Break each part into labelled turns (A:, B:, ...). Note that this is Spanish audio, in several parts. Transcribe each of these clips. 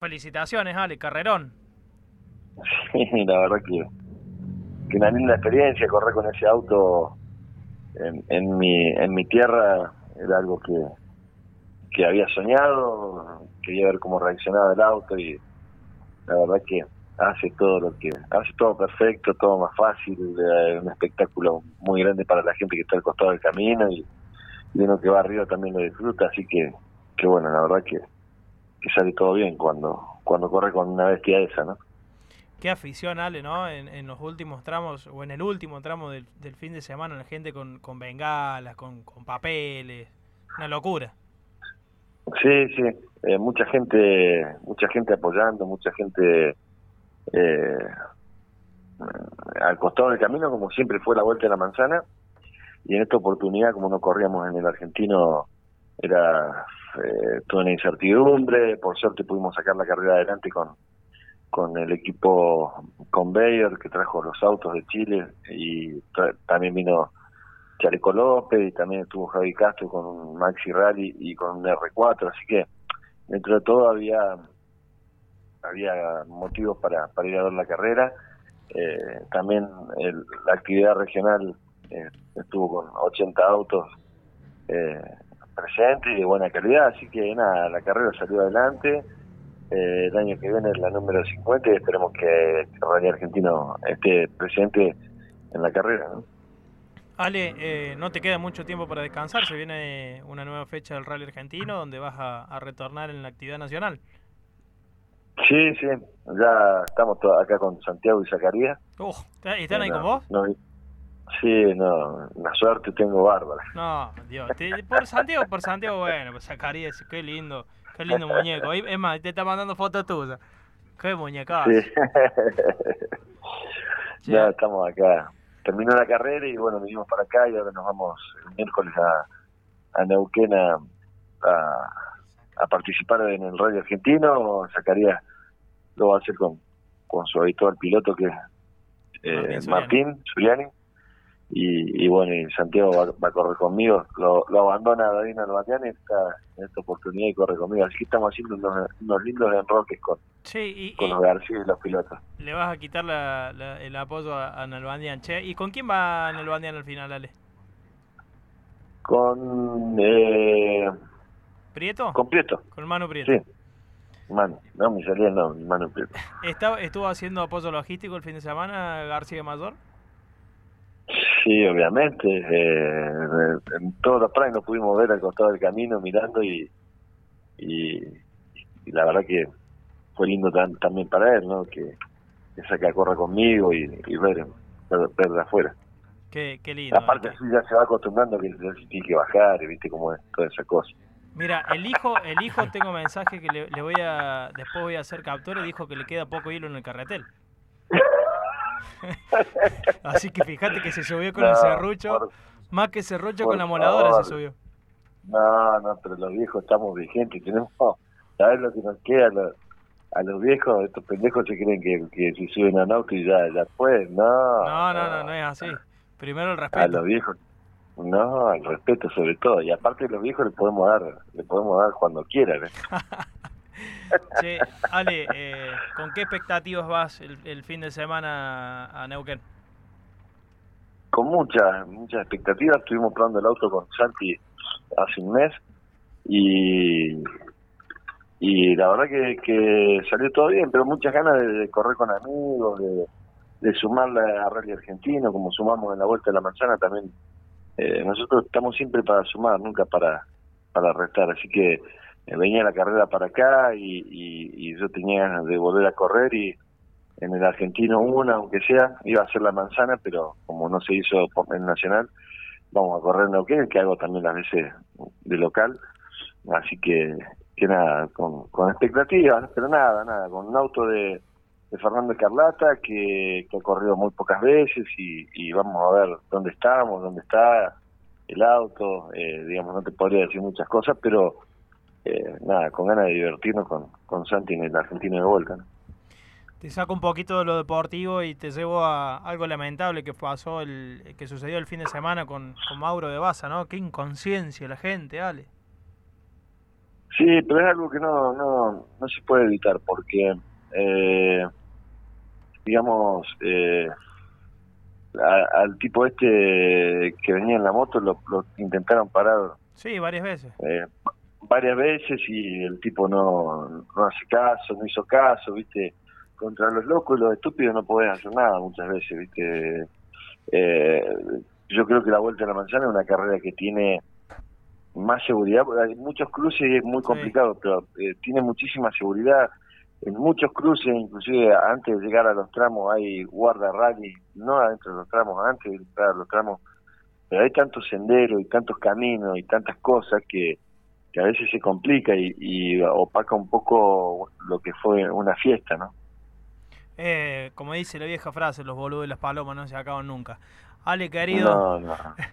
A: Felicitaciones, Ale, carrerón.
B: Sí, la verdad que, que una linda experiencia correr con ese auto en, en, mi, en mi tierra era algo que, que había soñado, quería ver cómo reaccionaba el auto y la verdad que hace todo lo que hace todo perfecto, todo más fácil, un espectáculo muy grande para la gente que está al costado del camino y, y uno que va arriba también lo disfruta, así que, que bueno, la verdad que que sale todo bien cuando, cuando corre con una bestia esa, ¿no?
A: Qué afición, Ale, ¿no? En, en los últimos tramos, o en el último tramo del, fin de semana, la gente con, con bengalas, con, con papeles, una locura.
B: Sí, sí, eh, mucha gente, mucha gente apoyando, mucha gente eh, al costado del camino, como siempre fue la vuelta de la manzana, y en esta oportunidad, como no corríamos en el argentino, era eh, toda una incertidumbre, por suerte pudimos sacar la carrera adelante con, con el equipo Conveyor que trajo los autos de Chile y también vino Chaleco López y también estuvo Javi Castro con un Maxi Rally y con un R4, así que dentro de todo había había motivos para, para ir a ver la carrera. Eh, también la actividad regional eh, estuvo con 80 autos eh, presente y de buena calidad, así que nada, la carrera salió adelante. Eh, el año que viene es la número 50 y esperemos que el Rally Argentino esté presente en la carrera. ¿no?
A: Ale, eh, no te queda mucho tiempo para descansar, se viene una nueva fecha del Rally Argentino donde vas a, retornar en la actividad nacional.
B: Sí, sí, ya estamos acá con Santiago y Zacarías.
A: Uh, ¿Están ahí con vos?
B: Sí, no, la suerte tengo bárbara.
A: No, Dios, por Santiago, por Santiago, bueno, pues sacaría qué lindo, qué lindo muñeco. Es más, te está mandando fotos tuyas. Qué muñeca. Sí.
B: ya estamos acá. Terminó la carrera y bueno, vinimos para acá y ahora nos vamos el miércoles a, a Neuquén a, a, participar en el radio argentino. Sacaría, lo va a hacer con, con su habitual piloto que es eh, Martín Zuliani y, bueno, y Santiago va, a correr conmigo, lo, lo abandona David Albateán esta, en esta oportunidad y corre conmigo, así que estamos haciendo unos, lindos enroques con, con los García y los pilotos.
A: Le vas a quitar la, el apoyo a, a che, ¿y con quién va Nalbandian al final, Ale?
B: Con... Eh,
A: ¿Prieto?
B: Con Prieto.
A: Con Manu Prieto.
B: Sí. Manu, no me salía no, Manu Prieto.
A: ¿Estuvo haciendo apoyo logístico el fin de semana García Mayor?
B: Sí, obviamente. Eh, en todos los planes nos pudimos ver al costado del camino mirando y, y, la verdad que fue lindo también para él, ¿no? Que, que saca corra conmigo y, ver, ver, de afuera.
A: Qué, qué lindo.
B: Aparte, así ya se va acostumbrando que tiene que bajar, y viste cómo es toda esa cosa.
A: Mira, el hijo, el hijo tengo mensaje que le, le voy a, después voy a hacer captura y dijo que le queda poco hilo en el carretel. Así que fíjate que se subió con el serrucho, más que serrucho con la moladora se subió.
B: No, no, pero los viejos estamos vigentes, tenemos, ¿sabes lo que nos queda? a los viejos, estos pendejos se creen que, que si suben a auto y ya, ya fue, no.
A: No, no, no, no es así. Primero el respeto.
B: A los viejos, no, el respeto sobre todo. Y aparte los viejos le podemos dar, le podemos dar cuando quieran. ¿eh?
A: Che, Ale, eh, ¿con qué expectativas vas el, fin de semana a Neuquén?
B: Con muchas, muchas expectativas. Estuvimos probando el auto con Santi hace un mes y, y la verdad que, salió todo bien, pero muchas ganas de, correr con amigos, de, de a Rally Argentino, como sumamos en la Vuelta de la Manzana también. Eh, nosotros estamos siempre para sumar, nunca para, para restar, así que venía la carrera para acá y, yo tenía ganas de volver a correr y en el argentino una, aunque sea, iba a ser la manzana, pero como no se hizo por el nacional, vamos a correr en Neuquén, que hago también las veces de local, así que, que nada, con, con expectativas, pero nada, nada, con un auto de, de Fernando Carlata que, que ha corrido muy pocas veces y, y vamos a ver dónde estamos, dónde está el auto, eh, digamos, no te podría decir muchas cosas, pero eh, nada, con ganas de divertirnos con, con Santi en el argentino de vuelta.
A: Te saco un poquito de lo deportivo y te llevo a algo lamentable que pasó, el que sucedió el fin de semana con, con Mauro de Baza, ¿no? Qué inconsciencia la gente, Ale.
B: Sí, pero es algo que no, no, no se puede evitar porque, eh, digamos, eh, al tipo este que venía en la moto lo, intentaron parar.
A: Sí, varias veces.
B: Eh, varias veces y el tipo no, no hace caso, no hizo caso, ¿viste? Contra los locos y los estúpidos no podés hacer nada muchas veces, ¿viste? Eh, yo creo que la Vuelta a la Manzana es una carrera que tiene más seguridad, hay muchos cruces y es muy complicado, pero eh, tiene muchísima seguridad. En muchos cruces, inclusive antes de llegar a los tramos, hay guarda rally, no adentro de los tramos, antes de llegar a los tramos, pero hay tantos senderos y tantos caminos y tantas cosas que, que a veces se complica y, y, opaca un poco lo que fue una fiesta, ¿no?
A: Eh, como dice la vieja frase, los boludos y las palomas no se acaban nunca. Ale, querido. No, no.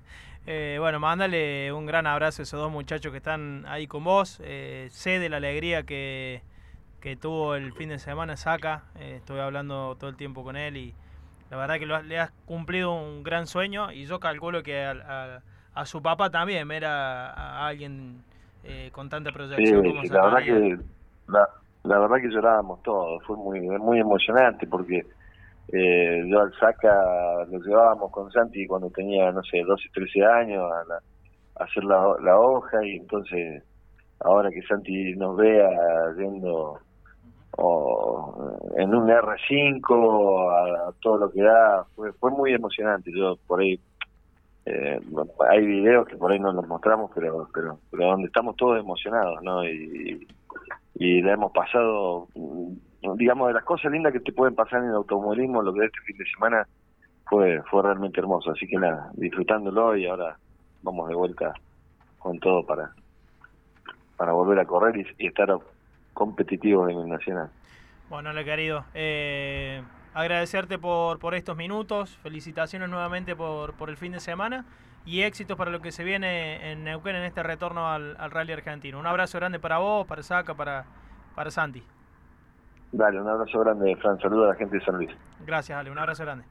A: Eh, bueno, mándale un gran abrazo a esos dos muchachos que están ahí con vos. Eh, sé de la alegría que, que tuvo el fin de semana Saca. Eh, estuve hablando todo el tiempo con él y la verdad que le has cumplido un gran sueño y yo calculo que a, su papá también ver a, alguien con tanta proyección
B: como la verdad que la, la, verdad que llorábamos todos. Fue muy, muy emocionante porque eh, yo al Saca lo llevábamos con Santi cuando tenía, no sé, 12, 13 años a, hacer la, la, hoja y entonces ahora que Santi nos vea yendo o, en un R5 a, todo lo que da, fue, fue muy emocionante. Yo por ahí, eh, hay videos que por ahí no los mostramos, pero, pero, pero donde estamos todos emocionados, ¿no? Y, y la hemos pasado digamos, de las cosas lindas que te pueden pasar en el automovilismo, lo que este fin de semana fue fue realmente hermoso. Así que nada, disfrutándolo y ahora vamos de vuelta con todo para para volver a correr y, estar competitivos en el Nacional.
A: Bueno, le querido, eh, agradecerte por, por estos minutos, felicitaciones nuevamente por, por el fin de semana y éxitos para lo que se viene en Neuquén en este retorno al, al Rally Argentino. Un abrazo grande para vos, para Saca, para, para Santi.
B: Dale, un abrazo grande, Fran. Saludos a la gente de San Luis.
A: Gracias, Ale. Un abrazo grande.